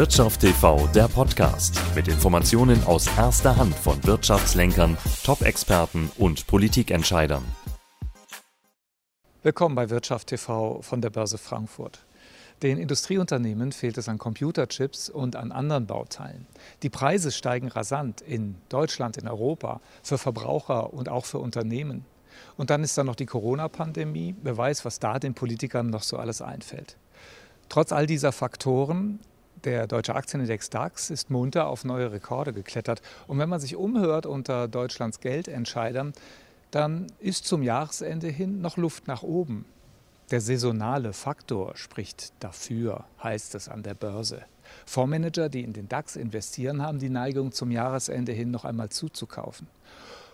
Wirtschaft TV, der Podcast mit Informationen aus erster Hand von Wirtschaftslenkern, Top-Experten und Politikentscheidern. Willkommen bei Wirtschaft TV von der Börse Frankfurt. Den Industrieunternehmen fehlt es an Computerchips und an anderen Bauteilen. Die Preise steigen rasant in Deutschland, in Europa, für Verbraucher und auch für Unternehmen. Und dann ist da noch die Corona-Pandemie. Wer weiß, was da den Politikern noch so alles einfällt. Trotz all dieser Faktoren der deutsche Aktienindex DAX ist munter auf neue Rekorde geklettert. Und wenn man sich umhört unter Deutschlands Geldentscheidern, dann ist zum Jahresende hin noch Luft nach oben. Der saisonale Faktor spricht dafür, heißt es an der Börse. Fondsmanager, die in den DAX investieren, haben die Neigung, zum Jahresende hin noch einmal zuzukaufen.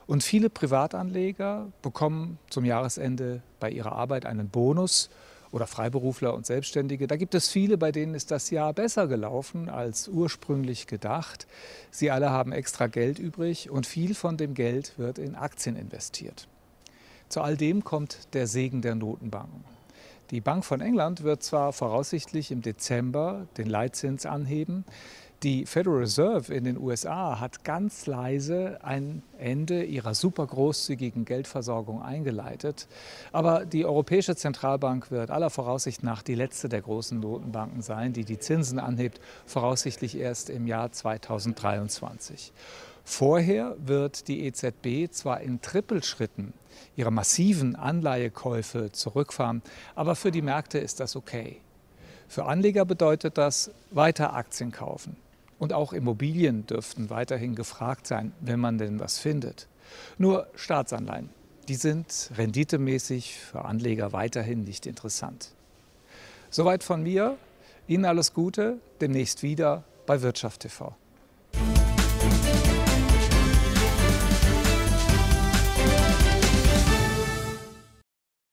Und viele Privatanleger bekommen zum Jahresende bei ihrer Arbeit einen Bonus oder Freiberufler und Selbstständige. Da gibt es viele, bei denen ist das Jahr besser gelaufen als ursprünglich gedacht. Sie alle haben extra Geld übrig und viel von dem Geld wird in Aktien investiert. Zu all dem kommt der Segen der Notenbanken. Die Bank von England wird zwar voraussichtlich im Dezember den Leitzins anheben, die Federal Reserve in den USA hat ganz leise ein Ende ihrer super großzügigen Geldversorgung eingeleitet. Aber die Europäische Zentralbank wird aller Voraussicht nach die letzte der großen Notenbanken sein, die die Zinsen anhebt, voraussichtlich erst im Jahr 2023. Vorher wird die EZB zwar in Trippelschritten ihre massiven Anleihekäufe zurückfahren, aber für die Märkte ist das okay. Für Anleger bedeutet das weiter Aktien kaufen. Und auch Immobilien dürften weiterhin gefragt sein, wenn man denn was findet. Nur Staatsanleihen, die sind renditemäßig für Anleger weiterhin nicht interessant. Soweit von mir. Ihnen alles Gute, demnächst wieder bei Wirtschaft TV.